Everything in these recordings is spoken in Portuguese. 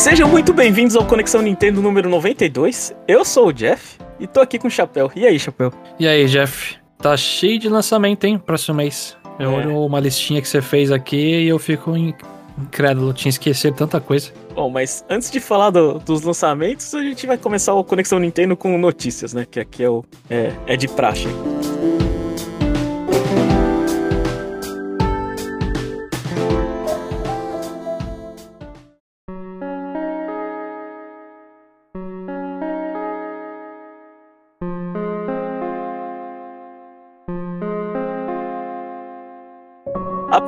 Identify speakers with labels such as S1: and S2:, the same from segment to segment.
S1: Sejam muito bem-vindos ao Conexão Nintendo número 92. Eu sou o Jeff e tô aqui com o Chapéu. E aí, Chapéu?
S2: E aí, Jeff? Tá cheio de lançamento, hein? Próximo mês. Eu
S1: É.
S2: olho uma listinha que você fez aqui e eu fico in- incrédulo. Tinha esquecido tanta coisa.
S1: Bom, mas antes de falar do- dos lançamentos, a gente vai começar o Conexão Nintendo com notícias, né? Que aqui é, o, é, é de praxe.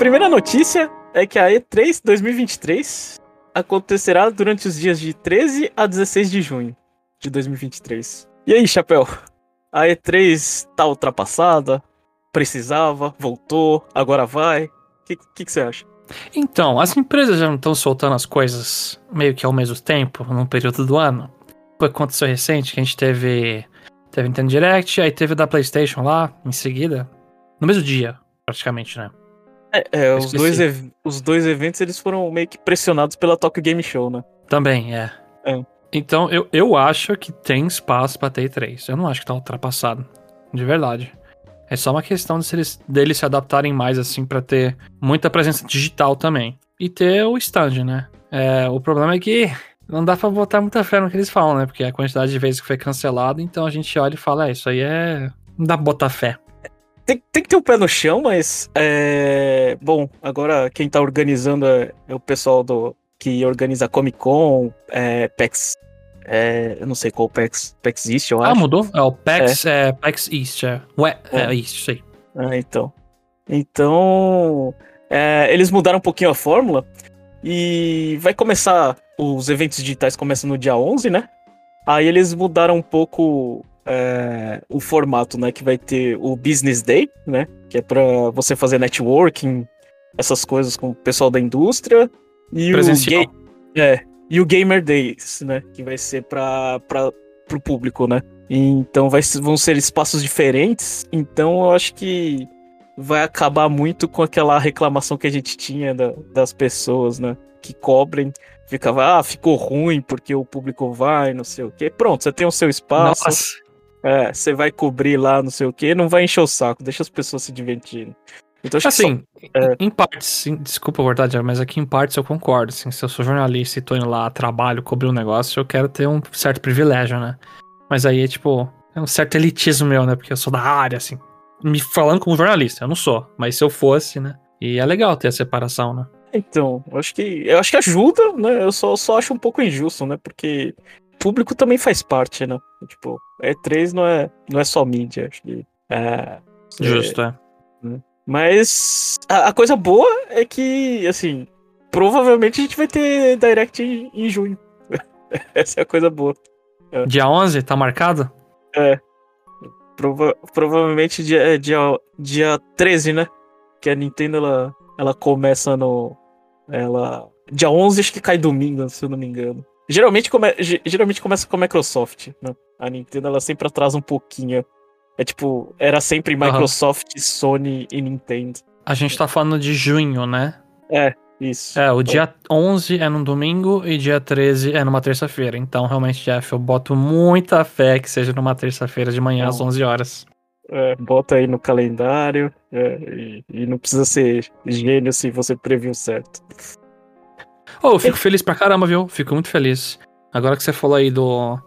S1: Primeira notícia é que a E3 2023 acontecerá durante os dias de 13 a 16 de junho de 2023. E aí, Chapéu? A E3 tá ultrapassada? Precisava? Voltou? Agora vai? O que, que, que você acha?
S2: Então, as empresas já não estão soltando as coisas meio que ao mesmo tempo, num período do ano. Foi que aconteceu recente, que a gente teve. Teve Nintendo Direct, aí teve da PlayStation lá, em seguida. No mesmo dia, praticamente, né?
S1: É, é, os, dois os dois eventos eles foram meio que pressionados pela Tokyo Game Show, né?
S2: Também, é.
S1: É.
S2: Então, eu, eu acho que tem espaço pra ter três. Eu não acho que tá ultrapassado. De verdade. É só uma questão de se eles, deles se adaptarem mais, assim, pra ter muita presença digital também. E ter o stand, né? É, o problema é que não dá pra botar muita fé no que eles falam, né? Porque a quantidade de vezes que foi cancelado, então a gente olha e fala, é, isso aí é. Não dá pra botar fé.
S1: Tem, tem que ter o pé no chão, mas. É... Bom, agora quem tá organizando é, é o pessoal do que organiza Comic Con, é, PAX. É, eu não sei qual PAX, PAX East, eu
S2: Ah,
S1: acho.
S2: mudou? É o PAX, é. PAX East, é. Ué, é,
S1: É.
S2: isso, isso aí.
S1: Ah, então. Então. é, eles mudaram um pouquinho a fórmula. E vai começar. Os eventos digitais começam no dia 11, né? Aí eles mudaram um pouco é, o formato, né? Que vai ter o Business Day, né? Que é pra você fazer networking, essas coisas com o pessoal da indústria. E
S2: Presencial.
S1: o ga- é, e o Gamer Days, né? Que vai ser para pro público, né? Então vai, vão ser espaços diferentes. Então eu acho que vai acabar muito com aquela reclamação que a gente tinha da- das pessoas, né? Que cobrem. Ficava, ah, ficou ruim porque o público vai, não sei o quê. Pronto, você tem o seu espaço.
S2: Nossa.
S1: É, você vai cobrir lá, não sei o quê. Não vai encher o saco, deixa as pessoas se divertirem. Então acho que
S2: Assim,
S1: é.
S2: em partes, sim, desculpa a verdade, mas aqui em partes eu concordo. Assim, se eu sou jornalista e tô indo lá, trabalho, cobrir um negócio, eu quero ter um certo privilégio, né? Mas aí é tipo, é um certo elitismo meu, né? Porque eu sou da área, assim. Me falando como jornalista, eu não sou, mas se eu fosse, né? E é legal ter a separação, né?
S1: Então, eu acho que eu acho que ajuda, né? Eu só, só acho um pouco injusto, né? Porque público também faz parte, né? Tipo, E3 não é, não é só mídia, acho que. É,
S2: Justo, é.
S1: Mas a, a coisa boa é que, assim, provavelmente a gente vai ter Direct em, em junho. Essa é a coisa boa.
S2: Dia 11, tá marcado?
S1: Prova- provavelmente dia, é dia, dia 13, né? Que a Nintendo ela, ela começa no. Ela. Dia 11 acho que cai domingo, se eu não me engano. Geralmente, come, ge- geralmente começa com a Microsoft, né? A Nintendo ela sempre atrasa um pouquinho. É tipo, era sempre. Microsoft, Sony e Nintendo.
S2: A gente tá falando de junho, né?
S1: Isso.
S2: É, o dia 11 é num domingo e dia 13 é numa terça-feira. Então, realmente, Jeff, eu boto muita fé que seja numa terça-feira de manhã às
S1: Bom.
S2: 11 horas.
S1: É, bota aí no calendário. é, e, e não precisa ser gênio se você previu certo.
S2: Oh, eu fico feliz pra caramba, viu? Fico muito feliz. Agora que você falou aí do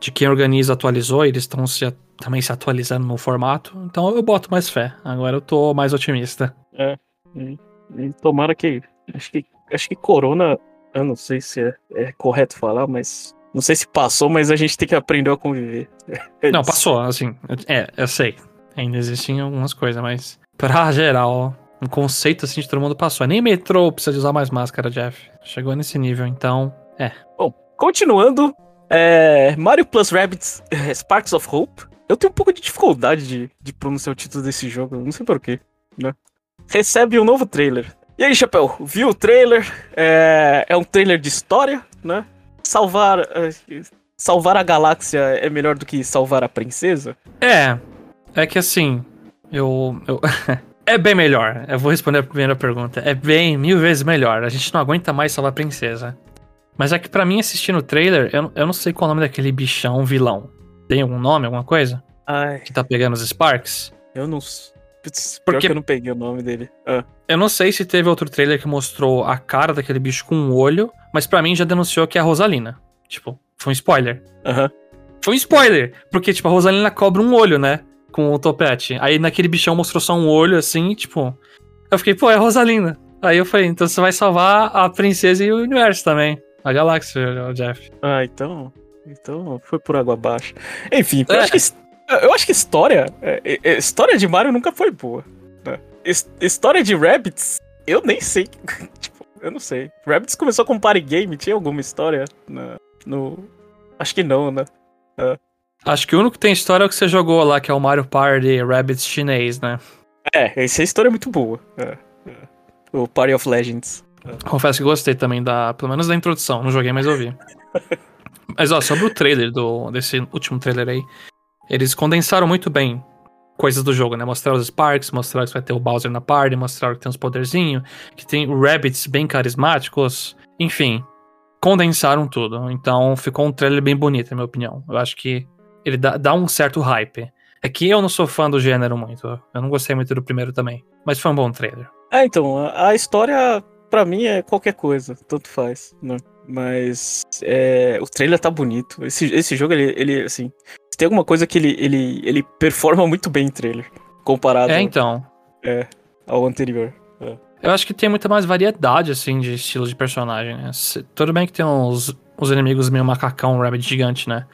S2: de quem organiza atualizou, eles estão se, também se atualizando no formato. Então eu boto mais fé. Agora eu tô mais otimista.
S1: E, e tomara que. Acho que. Acho que Corona. Eu não sei se é, é correto falar, mas. Não sei se passou, mas a gente tem que aprender a conviver.
S2: Não, passou, assim. É, eu sei. Ainda existem algumas coisas, mas pra geral, um conceito assim de todo mundo passou. Nem metrô precisa de usar mais máscara, Jeff. Chegou nesse nível, então.
S1: Continuando, é, Mario Plus Rabbids é, Sparks of Hope. Eu tenho um pouco de dificuldade de, de pronunciar o título desse jogo, não sei porquê, né? Recebe um novo trailer. E aí, Chapéu, viu o trailer? É, é um trailer de história, né? Salvar, é, salvar a galáxia é melhor do que salvar a princesa?
S2: É. É que assim. Eu. eu é bem melhor. Eu vou responder a primeira pergunta. É bem mil vezes melhor. A gente não aguenta mais salvar a princesa. Mas é que pra mim, assistindo o trailer, eu, eu não sei qual é o nome daquele bichão vilão. Tem algum nome, alguma coisa?
S1: Ai,
S2: Que tá pegando os Sparks?
S1: eu não. Putz,
S2: Porque-
S1: eu não peguei o nome dele. Ah,
S2: Eu não sei se teve outro trailer que mostrou a cara daquele bicho com um olho, mas pra mim já denunciou que é a Rosalina. Tipo, foi um spoiler.
S1: Aham.
S2: Foi um spoiler! Porque, tipo, a Rosalina cobra um olho, né? Com o topete. Aí naquele bichão mostrou só um olho, assim, tipo. Eu fiquei, pô, é a Rosalina. Aí eu falei, então você vai salvar a princesa e o universo também. A galáxia, o Jeff.
S1: Ah, então. Então foi por água abaixo. Enfim, eu,
S2: É.
S1: acho que, eu acho que história. é, é, é, história de Mario nunca foi boa. né? His- História de Rabbits, eu nem sei. tipo, eu não sei. Rabbits começou com party game, tinha alguma história na- no. Acho que não, né?
S2: Acho que o único que tem história é o que você jogou lá, que é o Mario Party Rabbids chinês, né?
S1: É, essa história é muito boa. é, é. O Party of Legends.
S2: Confesso que gostei também da. Pelo menos da introdução. Não joguei, mas ouvi. mas ó, sobre o trailer do, desse último trailer aí. Eles condensaram muito bem coisas do jogo, né? Mostraram os Sparks, mostraram que vai ter o Bowser na party, mostraram que tem uns poderzinhos, que tem Rabbits bem carismáticos. Enfim, condensaram tudo. Então ficou um trailer bem bonito, na minha opinião. Eu acho que ele dá, dá um certo hype. É que eu não sou fã do gênero muito. Eu não gostei muito do primeiro também. Mas foi um bom trailer.
S1: É, então, a, história, pra mim, é qualquer coisa, tanto faz, né? Mas é, o trailer tá bonito. Esse, esse jogo, ele, ele, assim, se tem alguma coisa que ele, ele, ele performa muito bem em trailer, comparado
S2: É, então.
S1: ao anterior.
S2: Eu acho que tem muita mais variedade, assim, de estilo de personagem, né? Se- Tudo bem que tem uns, uns inimigos meio macacão, um rabbit gigante, né?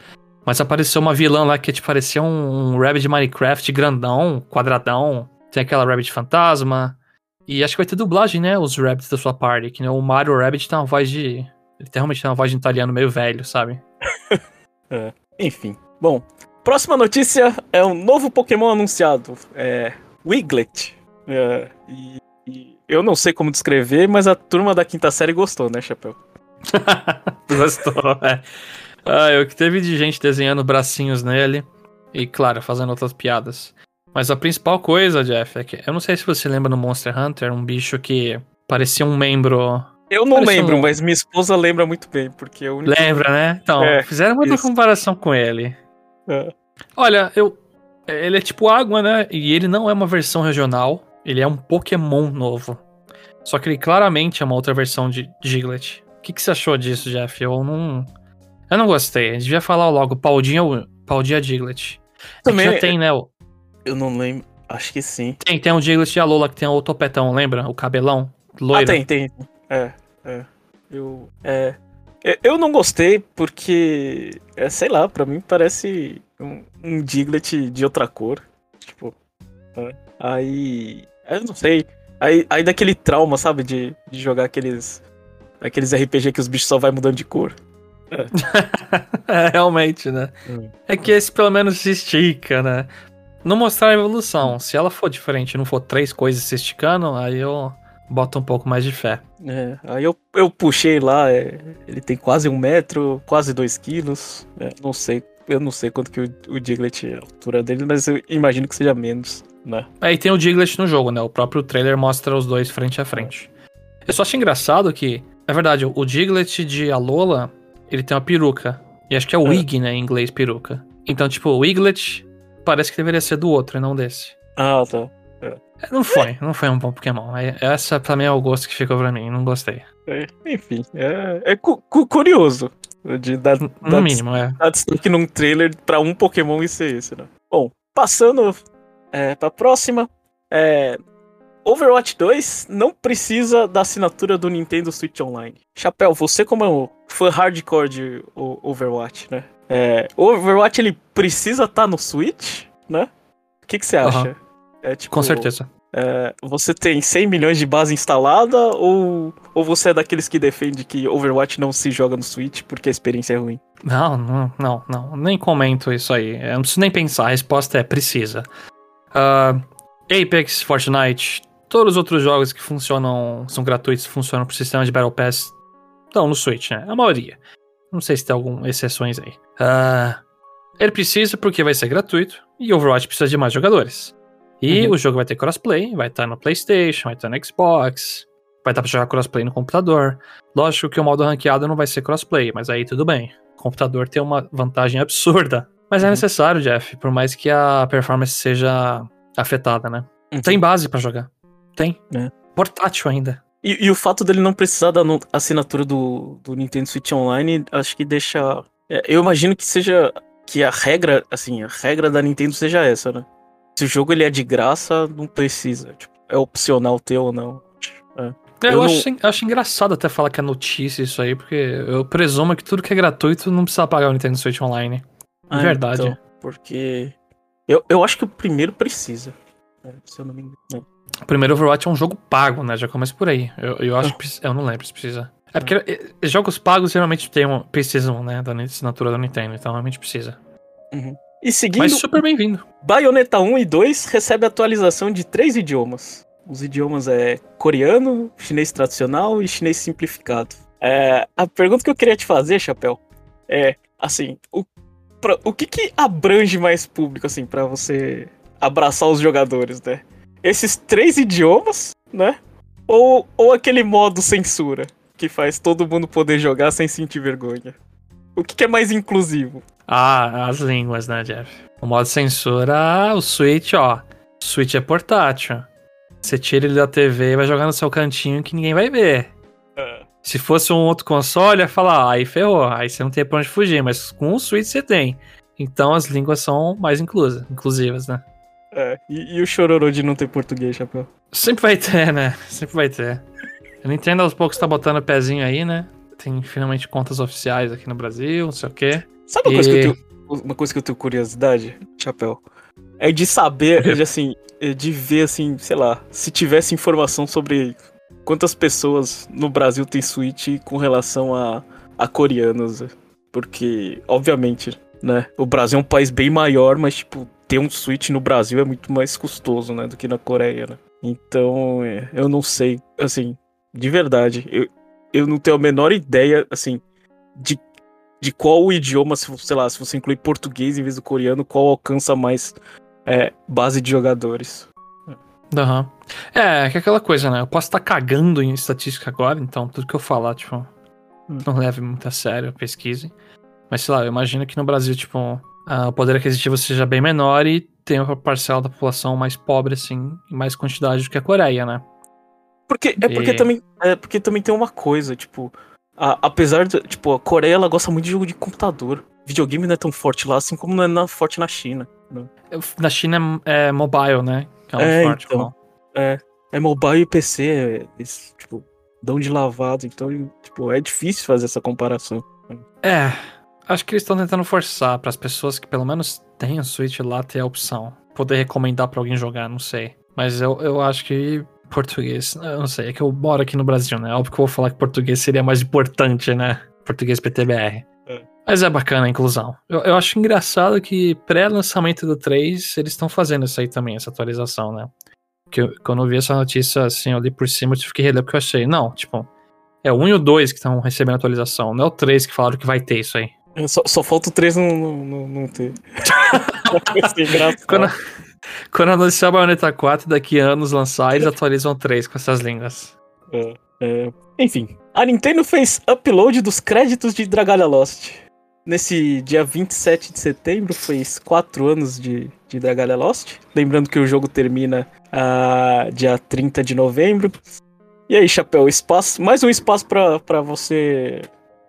S2: Mas apareceu uma vilã lá que tipo, parecia um, um rabbit de Minecraft grandão, quadradão. Tem aquela rabbit fantasma. E acho que vai ter dublagem, né? Os rabbits da sua party. Que né, o Mario Rabbit tem uma voz de... Ele tem realmente tem uma voz de italiano meio velho, sabe?
S1: Enfim. Bom, próxima notícia é um novo Pokémon anunciado. É Wiglet. É, e, e eu não sei como descrever, mas a turma da quinta série gostou, né, Chapéu?
S2: Gostou, é. Ah, o que teve de gente desenhando bracinhos nele. E, claro, fazendo outras piadas. Mas a principal coisa, Jeff, é que eu não sei se você lembra no Monster Hunter, um bicho que parecia um membro.
S1: Eu não lembro,
S2: um-
S1: mas minha esposa lembra muito bem, porque único...
S2: Lembra, né? Então,
S1: É,
S2: fizeram muita
S1: isso.
S2: comparação com ele.
S1: É.
S2: Olha, eu. Ele é tipo água, né? E ele não é uma versão regional. Ele é um Pokémon novo. Só que ele claramente é uma outra versão de Giglet. O que, que você achou disso, Jeff? Eu não. Eu não gostei. A gente devia falar logo. Paldinha, Paldinha Giglet. É que
S1: Também-
S2: já tem, né? o-
S1: Eu não lembro. Acho que sim.
S2: Tem, tem um Giglet de Alola que tem o topetão, lembra? O cabelão. Loiro.
S1: Ah, tem, tem. É, é. Eu. É. Eu- Eu não gostei porque. É, sei lá, pra mim parece um, um Diglett de outra cor. Tipo. é. Aí. Eu não sei. Aí, aí daquele trauma, sabe? De, de jogar aqueles. Aqueles RPG que os bichos só vai mudando de cor.
S2: É, realmente, né?
S1: Hum.
S2: É que esse pelo menos se estica, né? Não mostrar a evolução. Se ela for diferente, não for três coisas se esticando, aí eu boto um pouco mais de fé.
S1: É, aí eu, eu puxei lá, é, ele tem quase um metro, quase dois quilos. é, não sei. Eu não sei quanto que o, o Diglett é a altura dele, mas eu imagino que seja menos, né?
S2: Aí tem o Diglett no jogo, né? O próprio trailer mostra os dois frente a frente. Eu só acho engraçado que, é verdade, o Diglett de Alola, ele tem uma peruca. E acho que é o
S1: É.
S2: Wig, né, em inglês, peruca. Então, tipo, o Wiglet parece que deveria ser do outro e não desse.
S1: Ah, tá.
S2: É, Não foi, não foi um bom Pokémon. Aí, Essa pra mim é o gosto que ficou pra mim, não gostei.
S1: É, enfim, é, é cu- cu- curioso de dar,
S2: No
S1: dar,
S2: mínimo, é.
S1: dar destaque num trailer pra um Pokémon e ser esse, né? Bom, passando é, pra próxima. É, Overwatch 2 não precisa da assinatura do Nintendo Switch Online. Chapéu, você como é um fã hardcore de Overwatch, né? É, Overwatch ele precisa estar no Switch, né? O que, que você acha?
S2: Aham.
S1: É, tipo,
S2: Com certeza.
S1: é, você tem 100 milhões de base instalada ou, ou você é daqueles que defende que Overwatch não se joga no Switch porque a experiência é ruim?
S2: Não, não, não, não. Nem comento isso aí. Eu não preciso nem pensar. A resposta é precisa. Ah, Apex, Fortnite, todos os outros jogos que funcionam, são gratuitos, funcionam pro sistema de Battle Pass, estão no Switch, né? A maioria. Não sei se tem algumas exceções aí. Ah, ele precisa porque vai ser gratuito e Overwatch precisa de mais jogadores. E
S1: Uhum.
S2: o jogo vai ter crossplay, vai estar no PlayStation, vai estar no Xbox. vai dar pra jogar crossplay no computador. Lógico que o modo ranqueado não vai ser crossplay, mas aí tudo bem. O computador tem uma vantagem absurda. Mas é uhum. necessário, Jeff, por mais que a performance seja afetada, né? Uhum. Tem base para jogar. Tem. É. Portátil ainda.
S1: E, e, o fato dele não precisar da assinatura do, do Nintendo Switch Online, acho que deixa. É, eu imagino que seja. Que a regra, assim, a regra da Nintendo seja essa, né? Se o jogo ele é de graça, não precisa. Tipo, é opcional ter ou não.
S2: É. É, eu, eu não... acho, acho, engraçado até falar que é notícia isso aí, porque eu presumo que tudo que é gratuito não precisa pagar o Nintendo Switch Online. Ah, Verdade. Então,
S1: porque. Eu, eu acho que o primeiro precisa. É, se eu não me engano.
S2: O primeiro Overwatch é um jogo pago, né? Já começa por aí. Eu, eu acho que. Eu não lembro se precisa. É porque é. jogos pagos geralmente tem um, precisam, né? Da assinatura da Nintendo, então realmente precisa.
S1: Uhum. E seguindo.
S2: Mas super bem-vindo.
S1: Bayonetta 1 e 2 recebe atualização de três idiomas. Os idiomas é coreano, chinês tradicional e chinês simplificado. É, a pergunta que eu queria te fazer, Chapéu, é assim, o, pra, o que, que abrange mais público, assim, para você abraçar os jogadores, né? Esses três idiomas, né? Ou, ou aquele modo censura, que faz todo mundo poder jogar sem sentir vergonha? O que, que é mais inclusivo?
S2: Ah, as línguas, né, Jeff? O modo censura, o Switch, ó. O Switch é portátil. Você tira ele da TV e vai jogar no seu cantinho que ninguém vai ver. É. Se fosse um outro console, ia falar, ah, aí ferrou, aí você não tem pra onde fugir, mas com o Switch você tem. Então as línguas são mais inclusas, inclusivas, né?
S1: É, e, e o chororô de não ter português, chapéu?
S2: Sempre vai ter, né? Sempre vai ter. Eu não entendo aos poucos tá botando o pezinho aí, né? Tem finalmente contas oficiais aqui no Brasil, não sei o quê.
S1: Sabe uma, e... coisa, que eu tenho, uma coisa que eu tenho curiosidade, Chapéu? É de saber, de, assim, é de ver, assim, sei lá, se tivesse informação sobre quantas pessoas no Brasil tem Switch com relação a, a coreanos. Porque, obviamente, né, o Brasil é um país bem maior, mas, tipo, ter um Switch no Brasil é muito mais custoso, né, do que na Coreia, né? Então, é, eu não sei, assim, de verdade, eu, eu não tenho a menor ideia, assim, de de qual idioma, se, sei lá, se você inclui português em vez do coreano, qual alcança mais é, base de jogadores.
S2: Aham. Uhum. É, que é aquela coisa, né? Eu posso estar cagando em estatística agora, então tudo que eu falar, tipo, hum. não leve muito a sério, pesquise. Mas sei lá, eu imagino que no Brasil, tipo, o poder aquisitivo seja bem menor e tem uma parcela da população mais pobre, assim, em mais quantidade do que a Coreia, né?
S1: Porque, é porque, também, é porque também tem uma coisa, tipo, a, apesar de, tipo, a Coreia ela gosta muito de jogo de computador. Videogame não é tão forte lá, assim como não é na, forte na China. Né?
S2: Na China é, é, mobile, né?
S1: Que é, é forte, então, é, é mobile e PC, é, eles, tipo, dão de lavado, então, tipo, é difícil fazer essa comparação.
S2: É, acho que eles estão tentando forçar para as pessoas que pelo menos têm o Switch lá ter a opção. Poder recomendar para alguém jogar, não sei. Mas eu, eu acho que português. Eu não sei, é que eu moro aqui no Brasil, né? Óbvio que eu vou falar que português seria mais importante, né? Português PTBR. É. Mas é bacana a inclusão. Eu, eu acho engraçado que pré-lançamento do 3, eles estão fazendo isso aí também, essa atualização, né? Que eu, quando eu vi essa notícia, assim, eu li por cima, eu tive que reler porque eu achei, não, tipo, é o 1 e o 2 que estão recebendo atualização, não é o 3 que falaram que vai ter isso aí.
S1: Só, só falta o 3 não, não, não ter.
S2: quando, quando anunciar a Bayonetta 4, daqui a anos lançar, eles atualizam 3 com essas línguas.
S1: É, é. Enfim, a Nintendo fez upload dos créditos de Dragalia Lost. Nesse dia 27 de setembro, fez 4 anos de, de Dragalia Lost. Lembrando que o jogo termina uh, dia 30 de novembro. E aí, Chapéu, espaço, mais um espaço para você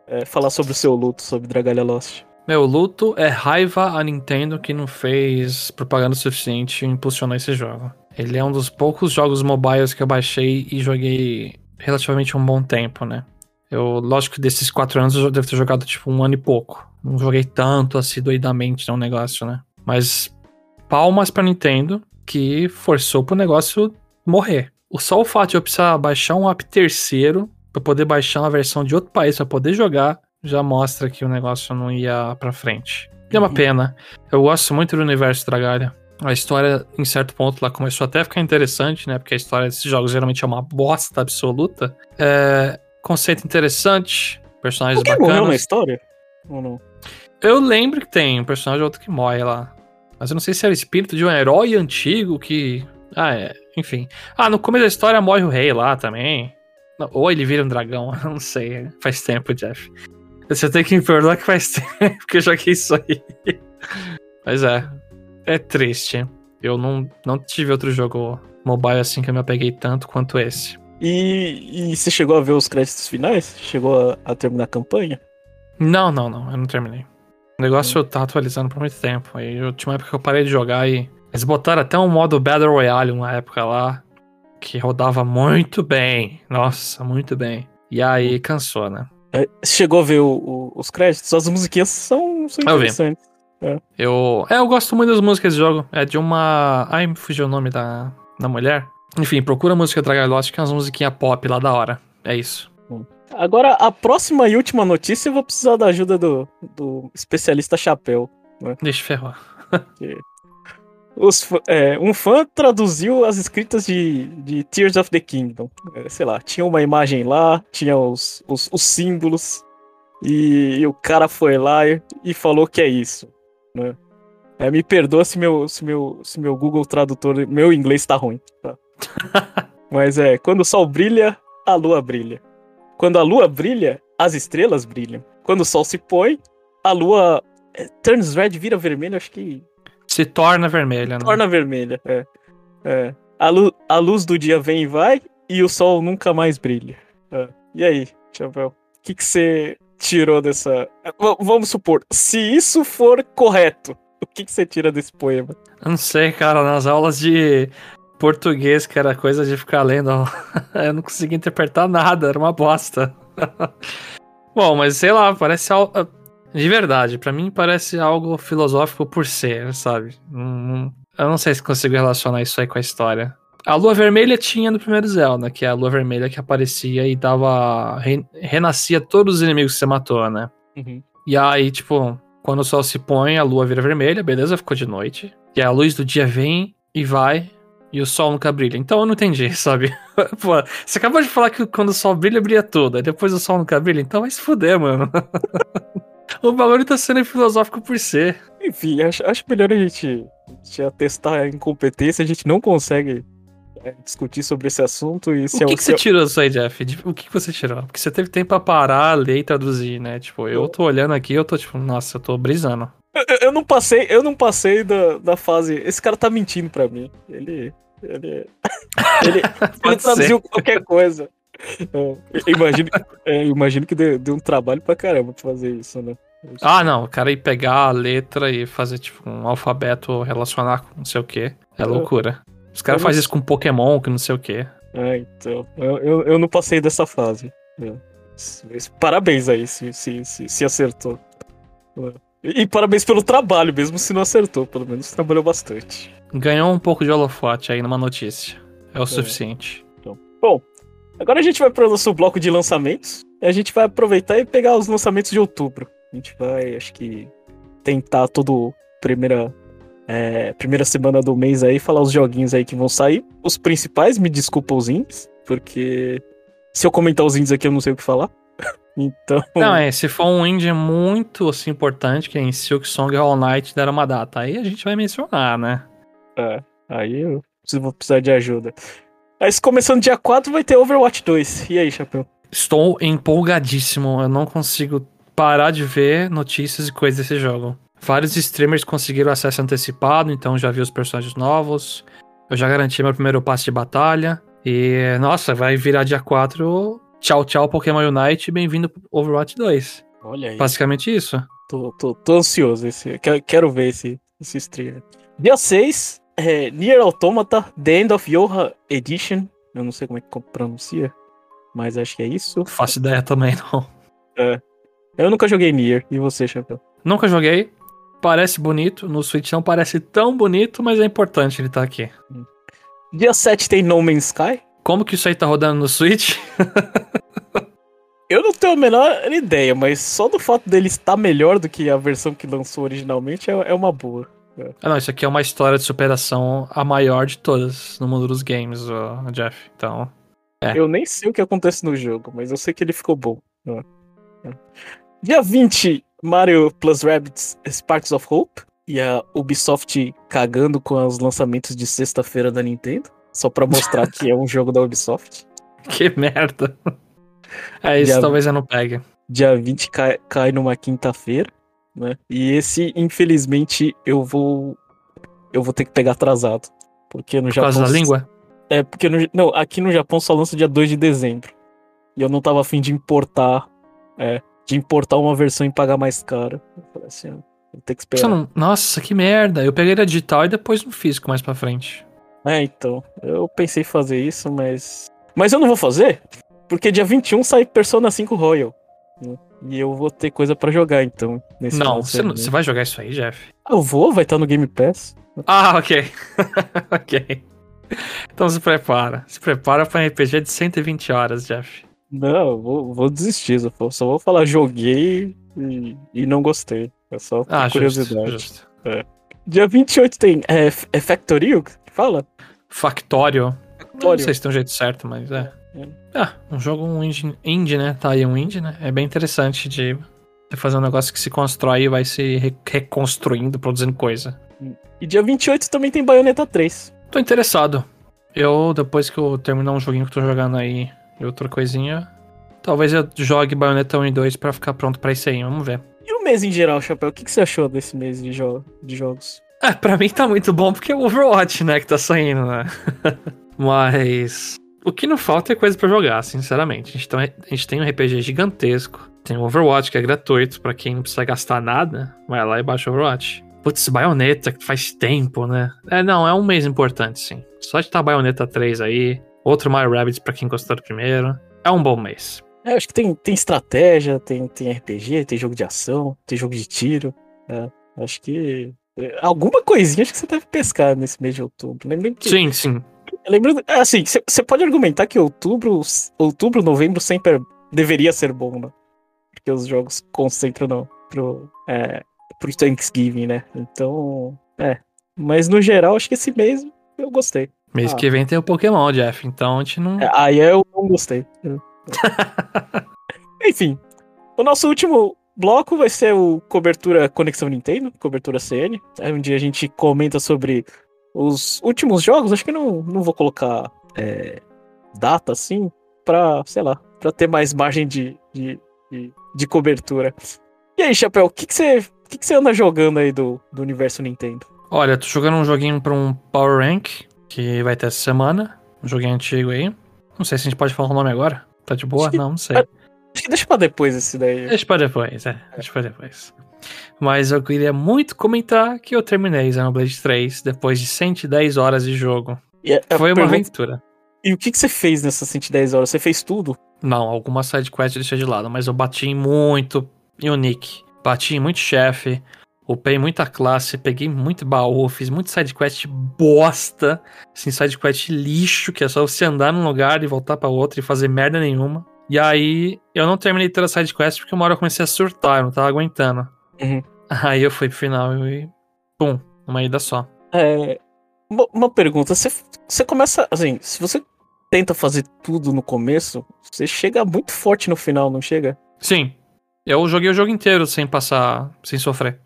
S1: é, falar sobre o seu luto sobre Dragalia Lost.
S2: Meu luto é raiva a Nintendo que não fez propaganda suficiente e impulsionou esse jogo. Ele é um dos poucos jogos mobiles que eu baixei e joguei relativamente um bom tempo, né? Eu, lógico que desses quatro anos eu devo ter jogado tipo um ano e pouco. Não joguei tanto doidamente no negócio, né? Mas palmas pra Nintendo que forçou pro negócio morrer. Só o fato de eu precisar baixar um app terceiro para poder baixar uma versão de outro país para poder jogar já mostra que o negócio não ia pra frente. E é uma uhum. pena. Eu gosto muito do universo Dragalha. A história, em certo ponto, lá começou até a ficar interessante, né? Porque a história desses jogos geralmente é uma bosta absoluta. É... Conceito interessante, personagens Alguém bacanas. morreu
S1: na história? Ou não?
S2: Eu lembro que tem um personagem ou outro que morre lá. Mas eu não sei se era o espírito de um herói antigo que. Ah, é. Enfim. Ah, no começo da história morre o rei lá também. Ou ele vira um dragão, eu não sei. Faz tempo, Jeff. Você tem que me perdoar que faz tempo que eu joguei isso aí. Mas é. É triste. Eu não, não tive outro jogo mobile assim que eu me apeguei tanto quanto esse.
S1: E, e você chegou a ver os créditos finais? Chegou a, a terminar a campanha?
S2: Não, não, não. Eu não terminei. O negócio hum. tá atualizando por muito tempo. Aí eu tinha uma época que eu parei de jogar e. Eles botaram até um modo Battle Royale uma época lá. Que rodava muito bem. Nossa, muito bem. E aí cansou, né?
S1: É, chegou a ver o, o, os créditos? As musiquinhas são, são interessantes.
S2: Eu, é. eu, é, eu gosto muito das músicas do jogo. É de uma. Ai, me fugiu o nome da, da mulher. Enfim, procura a música Dragon Lost, que é umas musiquinhas pop lá da hora. É isso.
S1: Agora, a próxima e última notícia, eu vou precisar da ajuda do, do especialista Chapéu.
S2: Né? Deixa eu ferrar.
S1: Os, é, um fã traduziu as escritas de, de Tears of the Kingdom. É, sei lá, tinha uma imagem lá, tinha os, os, os símbolos, e, e, o cara foi lá e, e falou que é isso. Né? É, me perdoa se meu, se, meu, se meu Google Tradutor, meu inglês tá ruim. Tá? Mas é, quando o sol brilha, a lua brilha. Quando a lua brilha, as estrelas brilham. Quando o sol se põe, a lua é, turns red, vira vermelho, acho que
S2: se torna vermelha,
S1: né? Torna vermelha, é. é. A, lu a luz do dia vem e vai e o sol nunca mais brilha. É. E aí, Chapéu? O que você tirou dessa. V vamos supor, se isso for correto, o que você tira desse poema?
S2: Eu não sei, cara. Nas aulas de português, que era coisa de ficar lendo, eu não conseguia interpretar nada, era uma bosta. Bom, mas sei lá, parece de verdade, para mim parece algo filosófico por ser, sabe? eu não sei se consigo relacionar isso aí com a história. A lua vermelha tinha no primeiro Zelda, que é a lua vermelha que aparecia e dava. Re, renascia todos os inimigos que você matou, né? Uhum. E aí, tipo, quando o sol se põe, a lua vira vermelha, beleza, ficou de noite. E a luz do dia vem e vai, e o sol nunca brilha. Então eu não entendi, sabe? Pô, você acabou de falar que quando o sol brilha, brilha tudo, aí depois o sol nunca brilha, então vai se fuder, mano. O bagulho tá sendo filosófico por ser.
S1: Enfim, acho, acho melhor a gente, já testar a incompetência, a gente não consegue é, discutir sobre esse assunto e
S2: se O que, é, que você é... tirou disso aí, Jeff? O que, que você tirou? Porque você teve tempo pra parar, ler e traduzir, né? Tipo, eu tô olhando aqui, eu tô tipo, nossa, eu tô brisando.
S1: Eu, eu não passei, eu não passei da, da fase. Esse cara tá mentindo pra mim. Ele. Ele. ele, ele traduziu qualquer coisa. É, imagino, é, imagino que deu, deu, um trabalho pra caramba pra fazer isso, né?
S2: Ah, não. O cara ir pegar a letra e fazer, tipo, um alfabeto relacionar com não sei o que. É, é loucura. Os caras fazem isso com Pokémon, que não sei o que.
S1: É, então. Eu, eu, eu, não passei dessa fase. É. Parabéns aí, se, se, se, se acertou. E, e parabéns pelo trabalho, mesmo se não acertou. Pelo menos trabalhou bastante.
S2: Ganhou um pouco de holofote aí numa notícia. É o é. suficiente.
S1: Então, bom, agora a gente vai para o nosso bloco de lançamentos. E a gente vai aproveitar e pegar os lançamentos de outubro. A gente vai, acho que, tentar todo primeira é, primeira semana do mês aí falar os joguinhos aí que vão sair. Os principais, me desculpa os indies, porque se eu comentar os indies aqui eu não sei o que falar. então.
S2: Não, é, se for um indie muito assim, importante, que é em Silk Song All Night deram uma data, aí a gente vai mencionar, né?
S1: É, aí eu vou precisar de ajuda. Mas começando dia 4 vai ter Overwatch 2. E aí, Chapéu?
S2: Estou empolgadíssimo. Eu não consigo parar de ver notícias e coisas desse jogo. Vários streamers conseguiram acesso antecipado, então já vi os personagens novos. Eu já garanti meu primeiro passe de batalha. E, nossa, vai virar dia 4. Tchau, tchau, Pokémon Unite. Bem-vindo pro Overwatch 2.
S1: Olha aí.
S2: Basicamente isso.
S1: Tô, tô, tô ansioso. Esse, quero, quero ver esse, esse streamer. Dia 6, é, Nier Automata The End of Yoha Edition. Eu não sei como é que pronuncia, mas acho que é isso.
S2: Faço ideia também, não.
S1: É. Eu nunca joguei Nier. E você, Chapéu?
S2: Nunca joguei. Parece bonito. No Switch não parece tão bonito, mas é importante ele estar tá aqui.
S1: Dia 7 tem No Man's Sky.
S2: Como que isso aí tá rodando no Switch?
S1: Eu não tenho a menor ideia, mas só do fato dele estar melhor do que a versão que lançou originalmente é, é uma boa.
S2: É. Ah, não, isso aqui é uma história de superação a maior de todas no mundo dos games, uh, Jeff. Então.
S1: É. Eu nem sei o que acontece no jogo, mas eu sei que ele ficou bom. É. Dia 20, Mario Plus Rabbids Sparks of Hope. E a Ubisoft cagando com os lançamentos de sexta-feira da Nintendo. Só pra mostrar que é um jogo da Ubisoft.
S2: que merda. É isso,
S1: Dia-
S2: talvez eu não pegue.
S1: Dia 20 cai, cai numa quinta-feira, né? E esse, infelizmente, eu vou. Eu vou ter que pegar atrasado. Porque no
S2: Por
S1: Japão.
S2: causa da língua?
S1: É, porque no, não, aqui no Japão só lança dia 2 de dezembro. E eu não tava afim de importar. É, de importar uma versão e pagar mais caro. Eu falei assim, ó, vou ter que esperar.
S2: não... Nossa, que merda. Eu peguei a digital e depois no físico mais pra frente.
S1: É, então. Eu pensei em fazer isso, mas. Mas eu não vou fazer, porque dia 21 sai Persona 5 Royal. né? E eu vou ter coisa pra jogar, então.
S2: Não você, não,
S1: semana.
S2: você vai jogar isso aí, Jeff?
S1: Ah, Eu vou, vai estar no Game Pass.
S2: Ah, ok. ok. Então se prepara. Se prepara pra um RPG de 120 horas, Jeff.
S1: Não, vou, vou desistir. Só vou- só vou falar joguei e, e não gostei. É só por
S2: Ah, justo,
S1: curiosidade.
S2: justo.
S1: Dia 28 tem. É, é Factorio que fala?
S2: Factório. Não sei se tem um jeito certo, mas é.
S1: É.
S2: Ah, um jogo um indie, indie, né? Tá aí um indie, né? É bem interessante de você fazer um negócio que se constrói e vai se re- reconstruindo, produzindo coisa.
S1: E dia 28 também tem Bayonetta 3.
S2: Tô interessado. Eu, depois que eu terminar um joguinho que eu tô jogando aí e outra coisinha, talvez eu jogue Bayonetta 1 e 2 pra ficar pronto pra isso aí. Vamos ver.
S1: E o mês em geral, Chapéu? O que, que você achou desse mês de, jo de jogos?
S2: É, pra mim tá muito bom porque é o Overwatch, né, que tá saindo, né? Mas. O que não falta é coisa pra jogar, sinceramente. A gente, tem, a gente tem um RPG gigantesco. Tem o Overwatch, que é gratuito pra quem não precisa gastar nada. Vai lá e baixa o Overwatch. Putz, Bayonetta, que faz tempo, né? É, não, é um mês importante, sim. Só de estar Bayonetta 3 aí. Outro Mario Rabbids pra quem gostou do primeiro. É um bom mês.
S1: É, acho que tem, tem estratégia, tem, tem RPG, tem jogo de ação, tem jogo de tiro. né? Acho que. é, Alguma coisinha acho que você deve pescar nesse mês de outubro. Lembrando que.
S2: Sim, sim.
S1: Lembrando, é, assim, você pode argumentar que outubro, outubro, novembro sempre deveria ser bom, né? Porque os jogos concentram no, pro, é, pro Thanksgiving, né? Então, é. Mas no geral, acho que esse mês eu gostei.
S2: Mês
S1: Ah.
S2: que vem tem o Pokémon, Jeff. Então a gente não.
S1: É, Aí eu não gostei. Enfim, o nosso último bloco vai ser o cobertura Conexão Nintendo, cobertura CN, é onde a gente comenta sobre os últimos jogos. Acho que não, não vou colocar é, data assim, pra, sei lá, pra ter mais margem de, de, de, de cobertura. E aí, Chapéu, o que que você que que você anda jogando aí do, do universo Nintendo?
S2: Olha, tô jogando um joguinho pra um Power Rank que vai ter essa semana. Um joguinho antigo aí. Não sei se a gente pode falar o nome agora. Tá de boa?
S1: Acho que-
S2: Não, não sei.
S1: Acho que deixa pra depois esse daí.
S2: Deixa pra depois, é. Deixa pra depois. Mas eu queria muito comentar que eu terminei Xenoblade 3 depois de 110 horas de jogo.
S1: A- a
S2: Foi uma
S1: pergunta-
S2: aventura.
S1: E o que, que você fez nessas 110 horas? Você fez tudo?
S2: Não, alguma side quest eu deixei de lado, mas eu bati em muito Unique. Bati em muito chefe, upei muita classe, peguei muito baú, fiz muito side quest bosta, assim, side quest lixo, que é só você andar num lugar e voltar pra outro e fazer merda nenhuma. E aí, eu não terminei toda a side quest porque uma hora eu comecei a surtar, eu não tava aguentando.
S1: Uhum.
S2: Aí eu fui pro final e pum, uma ida só.
S1: É, uma, pergunta, você, você começa, assim, se você tenta fazer tudo no começo, você chega muito forte no final, não chega?
S2: Sim, eu joguei o jogo inteiro sem passar, sem sofrer.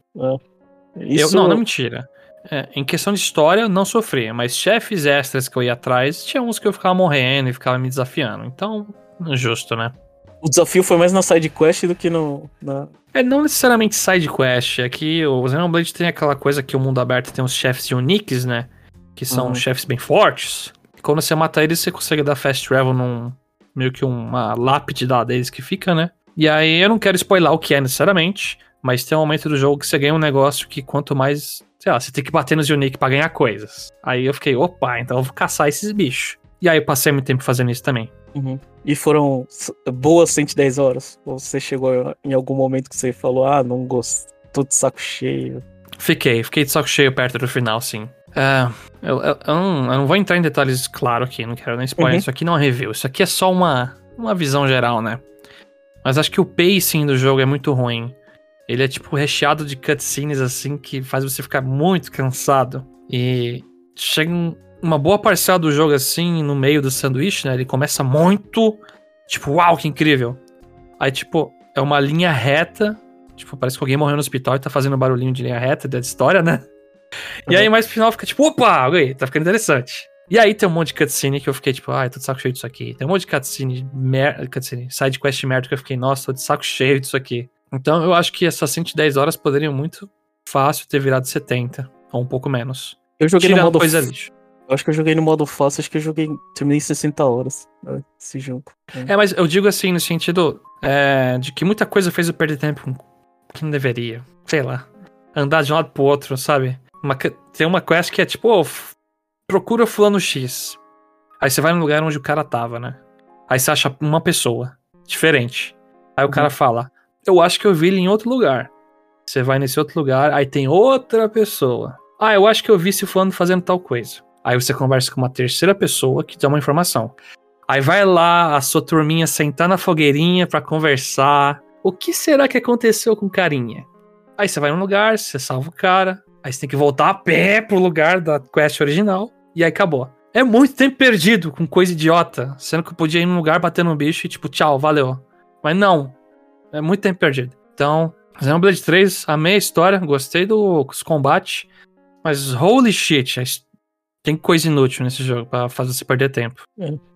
S1: Isso,
S2: Eu, não, não mentira. É, em questão de história, eu não sofria, mas chefes extras que eu ia atrás, tinha uns que eu ficava morrendo e ficava me desafiando. Então, justo, né?
S1: O desafio foi mais na side quest do que no, na...
S2: É não necessariamente side quest, é que o Xenoblade tem aquela coisa que o mundo aberto tem uns chefes uniques, né? Que são
S1: Uhum.
S2: chefes bem fortes. E quando você mata eles, você consegue dar fast travel num. meio que uma lápide da deles que fica, né? E aí eu não quero spoiler o que é necessariamente, mas tem um momento do jogo que você ganha um negócio que quanto mais. Sei lá, você tem que bater nos unique pra ganhar coisas. Aí eu fiquei, opa, então eu vou caçar esses bichos. E aí eu passei muito tempo fazendo isso também.
S1: Uhum. E foram boas 110 horas? Ou você chegou em algum momento que você falou, ah, não gostou de saco cheio?
S2: Fiquei, fiquei de saco cheio perto do final, sim. É, eu, eu- eu não, eu não vou entrar em detalhes, claro, aqui, não quero nem spoiler.
S1: Uhum.
S2: Isso aqui não é review, isso aqui é só uma, uma visão geral, né? Mas acho que o pacing do jogo é muito ruim. Ele é tipo recheado de cutscenes assim que faz você ficar muito cansado. E chega um- uma boa parcela do jogo assim no meio do sanduíche, né? Ele começa muito tipo, uau, que incrível. Aí tipo, é uma linha reta Tipo, parece que alguém morreu no hospital e tá fazendo barulhinho de linha reta da história, né? E aí, mais pro final fica tipo, opa, ok, tá ficando interessante. E aí tem um monte de cutscene que eu fiquei tipo, ai, tô de saco cheio disso aqui. Tem um monte de cutscene, mer cutscene side quest merda que eu fiquei, nossa, tô de saco cheio disso aqui. Então eu acho que essas 110 horas poderiam muito fácil ter virado 70, ou um pouco menos.
S1: Eu joguei
S2: Tirando
S1: no modo.
S2: coisa lixo.
S1: Eu acho que eu joguei no modo fácil, acho que eu joguei. Terminei 60 horas. né, Esse jogo.
S2: É, mas eu digo assim, no sentido é, de que muita coisa fez eu perder tempo que não deveria. Sei lá. Andar de um lado pro outro, sabe? Uma tem uma quest que é tipo, f- procura fulano X. Aí você vai no lugar onde o cara tava, né? Aí você acha uma pessoa diferente. Aí o cara fala, eu acho que eu vi ele em outro lugar. Você vai nesse outro lugar, aí tem outra pessoa. Ah, eu acho que eu vi esse fulano fazendo tal coisa. Aí você conversa com uma terceira pessoa que dá uma informação. Aí vai lá a sua turminha sentar na fogueirinha pra conversar. O que será que aconteceu com o carinha? Aí você vai num lugar, você salva o cara. Aí você tem que voltar a pé pro lugar da quest original. E aí acabou. É muito tempo perdido com coisa idiota. Sendo que eu podia ir num lugar bater num bicho e tipo, tchau, valeu. Mas não. É muito tempo perdido. Então, Xenoblade 3, amei a história, gostei dos combates. Mas holy shit, a his- tem coisa inútil nesse jogo pra fazer você perder tempo.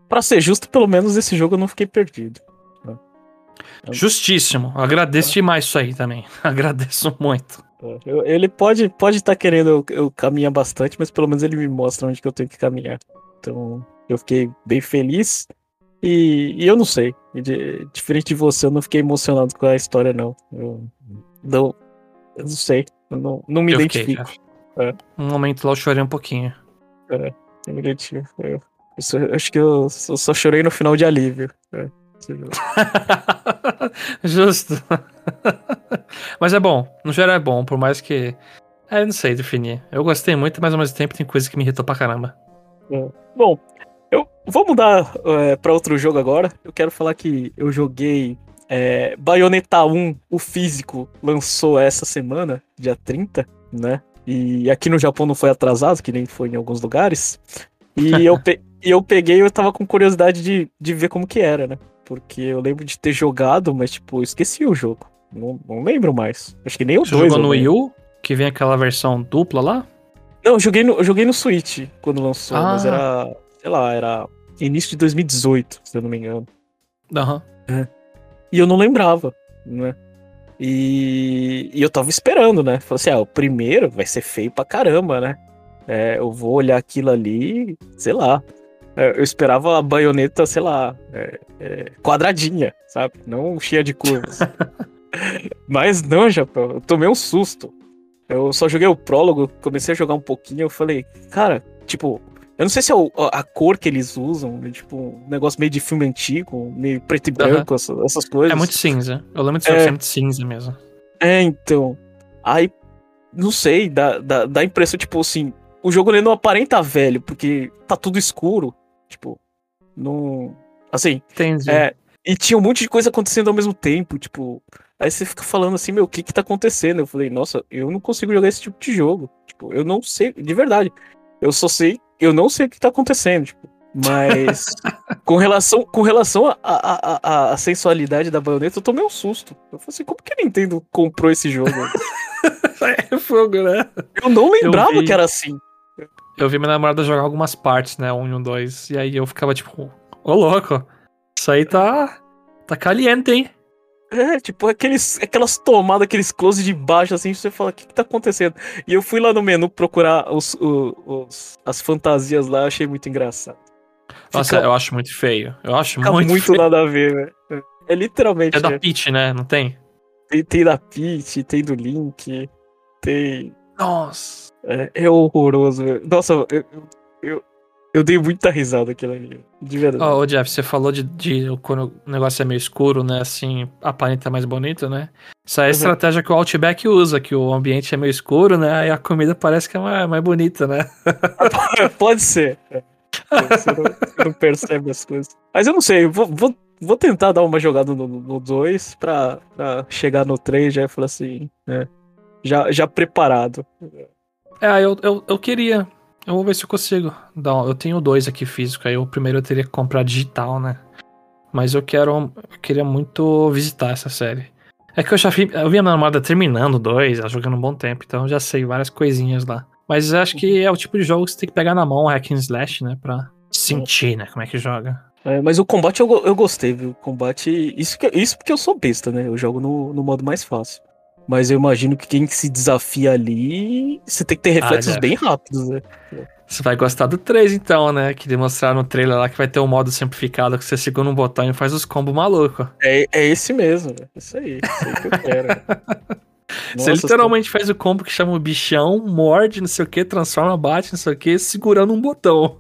S1: Pra ser justo, pelo menos esse jogo eu não fiquei perdido.
S2: Justíssimo. Agradeço demais isso aí também. Agradeço muito.
S1: Eu- ele pode estar pode tá querendo eu, eu caminhar bastante, mas pelo menos ele me mostra onde que eu tenho que caminhar. Então, eu fiquei bem feliz. E, e eu não sei. de- diferente de você, eu não fiquei emocionado com a história, não. Eu não, eu não sei. Eu não, não me
S2: Eu fiquei,
S1: identifico.
S2: cara. Um momento lá eu chorei um pouquinho.
S1: Me identifico. Eu, eu só- acho que eu só, só chorei no final de alívio. É.
S2: Justo. mas é bom. No geral é bom, por mais que. É, eu não sei definir. Eu gostei muito, mas ao mesmo tempo tem coisa que me irritou pra caramba.
S1: Bom, eu vou mudar é, para outro jogo agora. Eu quero falar que eu joguei é, Bayonetta 1, o físico, lançou essa semana, dia 30, né? E aqui no Japão não foi atrasado, que nem foi em alguns lugares. E eu, pe- e eu peguei eu tava com curiosidade de, de ver como que era, né? Porque eu lembro de ter jogado, mas tipo, eu esqueci o jogo. Não, não lembro mais. Acho que nem o
S2: Você
S1: 2.
S2: jogou no. Wii U, que vem aquela versão dupla lá?
S1: Não, eu joguei no, eu joguei no Switch quando lançou, mas
S2: Ah.
S1: era, sei lá, era início de 2018, se eu não me engano.
S2: Aham.
S1: E eu não lembrava, né? E, e eu tava esperando, né? Falei assim, ah, o primeiro vai ser feio pra caramba, né? É, eu vou olhar aquilo ali, sei lá. É, eu esperava a baioneta, sei lá, é, é, quadradinha, sabe? Não cheia de curvas. Mas não, Japão, eu tomei um susto. Eu só joguei o prólogo, comecei a jogar um pouquinho, eu falei, cara, tipo, eu não sei se é o- a a cor que eles usam, né, tipo, um negócio meio de filme antigo, meio preto e branco, essas, essas coisas.
S2: É muito cinza. Eu lembro de ser
S1: É.
S2: muito cinza mesmo.
S1: É, então. Aí, não sei, dá, dá, dá a impressão, tipo assim, o jogo ele não aparenta velho, porque tá tudo escuro. Tipo, não. Assim,
S2: Entendi.
S1: é. E tinha um monte de coisa acontecendo ao mesmo tempo, tipo. Aí você fica falando assim, meu, o que que tá acontecendo? Eu falei, nossa, eu não consigo jogar esse tipo de jogo. Tipo, eu não sei, de verdade. Eu só sei, eu não sei o que tá acontecendo, tipo. Mas com relação, com relação à a, a, a, a sensualidade da baioneta, eu tomei um susto. Eu falei assim, como que a Nintendo comprou esse jogo?
S2: É fogo, né?
S1: Eu não lembrava
S2: vi.
S1: que era assim.
S2: Eu vi minha namorada jogar algumas partes, né? Um e um dois. E aí eu ficava tipo, ô louco, isso aí tá. tá caliente, hein?
S1: É, tipo, aqueles, aquelas tomadas, aqueles close de baixo, assim, você fala, o que, que tá acontecendo? E eu fui lá no menu procurar os, o- os- as fantasias lá, achei muito engraçado.
S2: Nossa,
S1: Fica-
S2: eu acho muito feio. Eu acho muito,
S1: muito,
S2: feio.
S1: nada a ver, velho. É literalmente.
S2: É da
S1: né?
S2: Peach, né? Não tem?
S1: Tem, tem da Peach, tem do Link, tem.
S2: Nossa.
S1: É, é horroroso, velho. Nossa, eu, eu, eu, dei muita risada aquilo ali. De verdade.
S2: Ó, ô Jeff, você falou de, de quando o negócio é meio escuro, né? Assim, aparenta mais bonito, né? Isso aí é a
S1: Uhum.
S2: estratégia que o Outback usa, que o ambiente é meio escuro, né? Aí a comida parece que é mais, mais bonita, né?
S1: Pode ser. É. Você não, não percebe as coisas. Mas eu não sei, eu vou, vou, vou tentar dar uma jogada no 2 pra, pra chegar no 3 já e falar assim, né? Já, já preparado.
S2: É, eu, eu, eu queria. Eu vou ver se eu consigo. Um- eu tenho dois aqui físico, aí o primeiro eu teria que comprar digital, né? Mas eu quero. Eu queria muito visitar essa série. É que eu já vi, eu vi a minha namorada terminando dois, ela jogando um bom tempo, então eu já sei várias coisinhas lá. Mas acho que é o tipo de jogo que você tem que pegar na mão, hack and slash, né? Pra sentir, né? Como é que joga.
S1: É, mas o combate eu, eu gostei, viu? O combate. Isso, isso porque eu sou besta, né? Eu jogo no, no modo mais fácil. Mas eu imagino que quem se desafia ali, você tem que ter reflexos ah, bem rápidos, né?
S2: Você vai gostar do 3, então, né? Que demonstraram no trailer lá que vai ter um modo simplificado que você segura um botão e faz os combos malucos.
S1: É, é esse mesmo, isso aí. Isso aí que eu quero.
S2: Nossa, você literalmente faz o combo que chama o bichão, morde, não sei o que, transforma, bate, não sei o que, segurando um botão.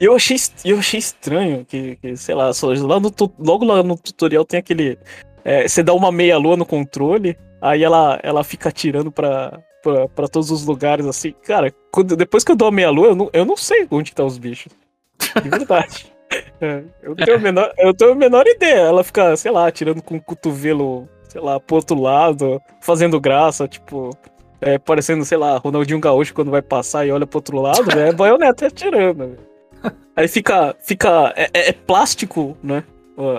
S1: Eu achei, eu achei estranho que, que sei lá, lá no, logo lá no tutorial tem aquele. É, você dá uma meia-lua no controle, aí ela, ela fica atirando pra, pra, pra todos os lugares assim. Cara, quando, depois que eu dou a meia-lua, eu não, eu não sei onde tá os bichos. De verdade. é, eu, tenho a menor, eu tenho a menor ideia. Ela fica, sei lá, atirando com o cotovelo, sei lá, pro outro lado, fazendo graça, tipo. É, parecendo, sei lá, Ronaldinho Gaúcho quando vai passar e olha pro outro lado, né? É baioneta atirando. Aí fica. fica é, é, é plástico, né?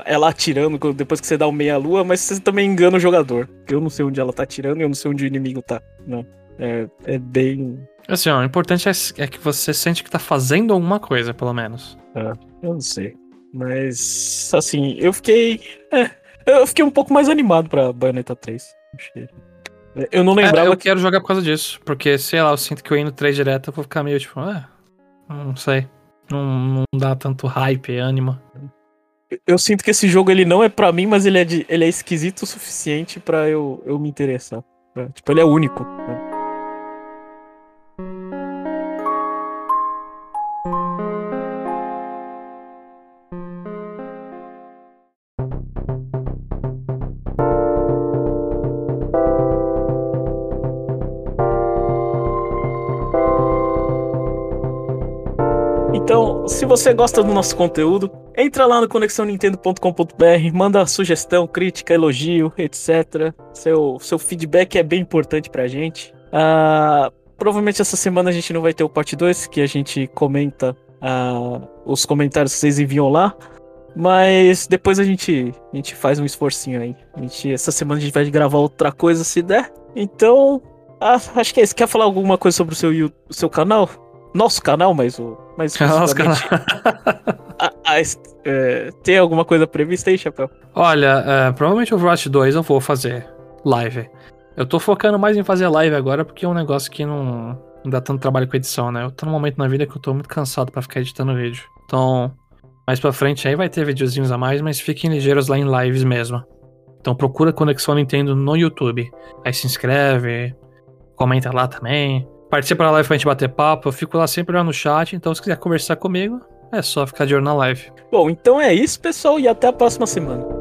S1: Ela atirando depois que você dá o meia-lua, mas você também engana o jogador. Eu não sei onde ela tá atirando e eu não sei onde o inimigo tá. Né? É, é bem.
S2: Assim, ó, o importante é, é, que você sente que tá fazendo alguma coisa, pelo menos.
S1: É, eu não sei. Mas, assim, eu fiquei. É, eu fiquei um pouco mais animado pra Bayonetta 3. Eu não lembrava. É,
S2: eu que... quero jogar por causa disso. Porque, sei lá, eu sinto que eu indo 3 direto, eu vou ficar meio tipo, ah, não sei. Não, não dá tanto hype, ânimo.
S1: Eu sinto que esse jogo ele não é para mim, mas ele é, de, ele é esquisito o suficiente para eu, eu me interessar. Tipo, ele é único. Né? Então, se você gosta do nosso conteúdo, entra lá no conexãonintendo.com.br, manda sugestão, crítica, elogio, etc. Seu, seu feedback é bem importante pra gente. Uh, provavelmente essa semana a gente não vai ter o parte 2, que a gente comenta uh, os comentários que vocês enviam lá. Mas depois a gente, a gente faz um esforcinho aí. A gente, essa semana a gente vai gravar outra coisa se der. Então, ah, acho que é isso. Quer falar alguma coisa sobre o seu, o seu canal? Nosso canal, mas o. Mas
S2: nosso canal.
S1: a, a, é, tem alguma coisa prevista aí, Chapéu?
S2: Olha, é, provavelmente o Overwatch 2 eu vou fazer live. Eu tô focando mais em fazer live agora porque é um negócio que não, não dá tanto trabalho com edição, né? Eu tô num momento na vida que eu tô muito cansado para ficar editando vídeo. Então, mais pra frente aí vai ter videozinhos a mais, mas fiquem ligeiros lá em lives mesmo. Então procura Conexão Nintendo no YouTube. Aí se inscreve, comenta lá também participa da live pra gente bater papo. Eu fico lá sempre lá no chat, então se quiser conversar comigo, é só ficar de olho na live.
S1: Bom, então é isso, pessoal, e até a próxima semana.